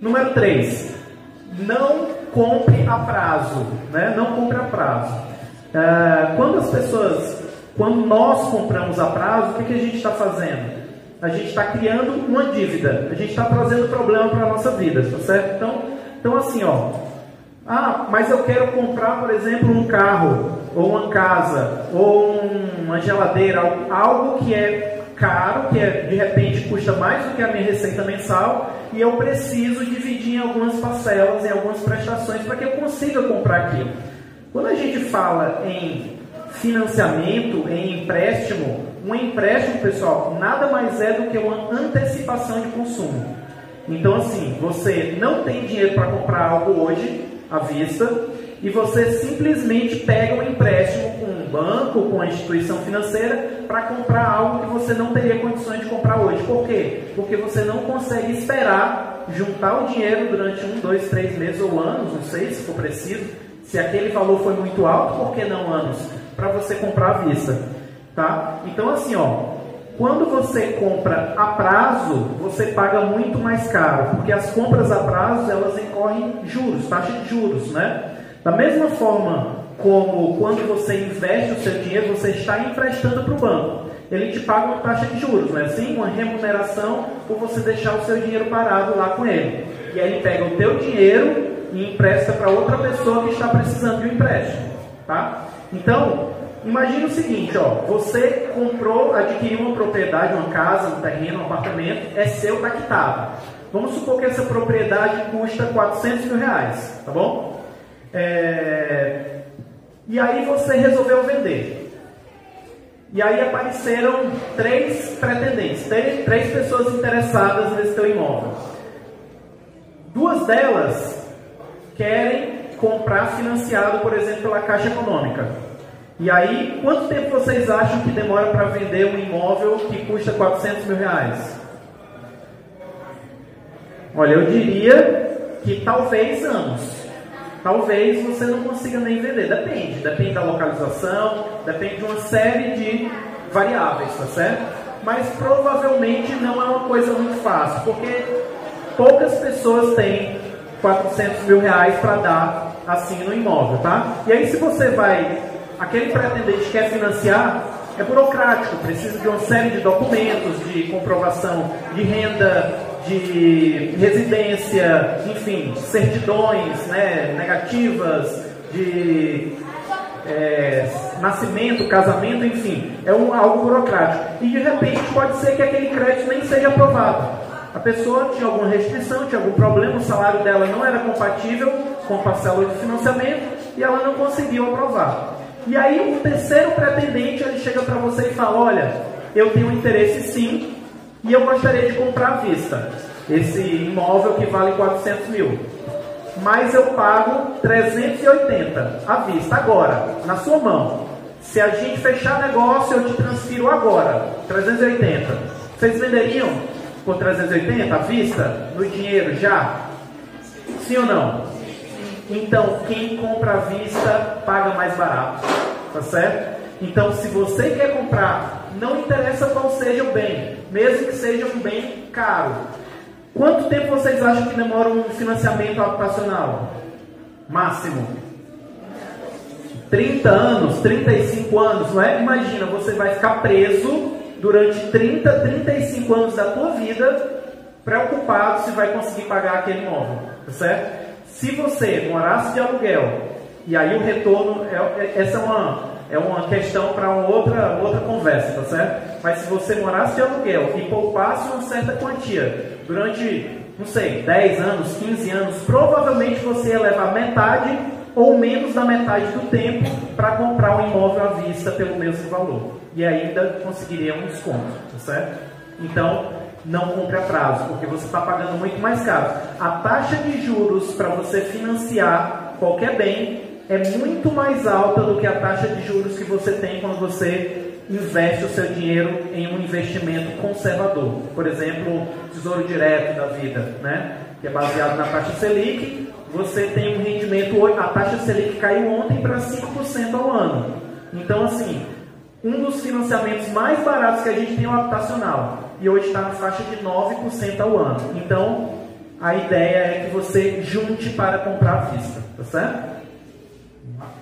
Número 3. Não compre a prazo. Né? Não compre a prazo. Uh, quando as pessoas, quando nós compramos a prazo, o que, que a gente está fazendo? A gente está criando uma dívida. A gente está trazendo problema para a nossa vida, tá certo? Então, então assim, ó. Ah, mas eu quero comprar, por exemplo, um carro, ou uma casa, ou uma geladeira, algo que é caro, que é, de repente custa mais do que a minha receita mensal, e eu preciso dividir em algumas parcelas, em algumas prestações, para que eu consiga comprar aquilo. Quando a gente fala em financiamento, em empréstimo, um empréstimo, pessoal, nada mais é do que uma antecipação de consumo. Então, assim, você não tem dinheiro para comprar algo hoje, à vista, e você simplesmente pega um empréstimo banco, com uma instituição financeira, para comprar algo que você não teria condições de comprar hoje. Por quê? Porque você não consegue esperar juntar o dinheiro durante um, dois, três meses ou anos, não sei se for preciso. Se aquele valor foi muito alto, por que não anos? Para você comprar à vista. Tá? Então, assim, ó, quando você compra a prazo, você paga muito mais caro, porque as compras a prazo elas incorrem juros, taxa de juros, né? Da mesma forma como quando você investe o seu dinheiro, você está emprestando para o banco. Ele te paga uma taxa de juros, não é assim? Uma remuneração por você deixar o seu dinheiro parado lá com ele. E aí ele pega o teu dinheiro e empresta para outra pessoa que está precisando de um empréstimo, tá? Então, imagine o seguinte, ó, você comprou, adquiriu uma propriedade, uma casa, um terreno, um apartamento, é seu, está quitado. Vamos supor que essa propriedade custa 400 mil reais, tá bom? É... E aí você resolveu vender. E aí apareceram três pretendentes, três, três pessoas interessadas nesse teu imóvel. Duas delas querem comprar financiado, por exemplo, pela Caixa Econômica. E aí, quanto tempo vocês acham que demora para vender um imóvel que custa 400 mil reais? Olha, eu diria que talvez anos talvez você não consiga nem vender. Depende, depende da localização, depende de uma série de variáveis, tá certo? Mas provavelmente não é uma coisa muito fácil, porque poucas pessoas têm 400 mil reais para dar assim no imóvel, tá? E aí se você vai, aquele pretendente quer financiar, é burocrático, precisa de uma série de documentos, de comprovação de renda, de residência, enfim, certidões né, negativas, de é, nascimento, casamento, enfim, é um, algo burocrático. E de repente pode ser que aquele crédito nem seja aprovado. A pessoa tinha alguma restrição, tinha algum problema, o salário dela não era compatível com a parcela de financiamento e ela não conseguiu aprovar. E aí o terceiro pretendente ele chega para você e fala, olha, eu tenho interesse sim, e eu gostaria de comprar à vista esse imóvel que vale 400 mil. Mas eu pago 380 à vista, agora, na sua mão. Se a gente fechar negócio, eu te transfiro agora, 380. Vocês venderiam por 380 à vista, no dinheiro já? Sim ou não? Então, quem compra à vista paga mais barato, tá certo? Então, se você quer comprar, não interessa qual seja o bem, mesmo que seja um bem caro. Quanto tempo vocês acham que demora um financiamento habitacional? Máximo. 30 anos, 35 anos, não é? Imagina, você vai ficar preso durante 30, 35 anos da tua vida, preocupado se vai conseguir pagar aquele imóvel, tá certo? Se você morasse de aluguel, e aí o retorno, é, é essa é uma, é uma questão para uma outra, outra conversa, tá certo? Mas se você morasse de aluguel e poupasse uma certa quantia durante, não sei, 10 anos, 15 anos, provavelmente você ia levar metade ou menos da metade do tempo para comprar um imóvel à vista pelo mesmo valor. E ainda conseguiria um desconto, tá certo? Então, não compre a prazo, porque você está pagando muito mais caro. A taxa de juros para você financiar qualquer bem é muito mais alta do que a taxa de juros que você tem quando você investe o seu dinheiro em um investimento conservador. Por exemplo, Tesouro Direto da vida, né? que é baseado na taxa Selic. Você tem um rendimento, a taxa Selic caiu ontem para 5% ao ano. Então, assim, um dos financiamentos mais baratos que a gente tem é o habitacional. E hoje está na faixa de 9% ao ano. Então, a ideia é que você junte para comprar à vista, tá certo? Mm-hmm.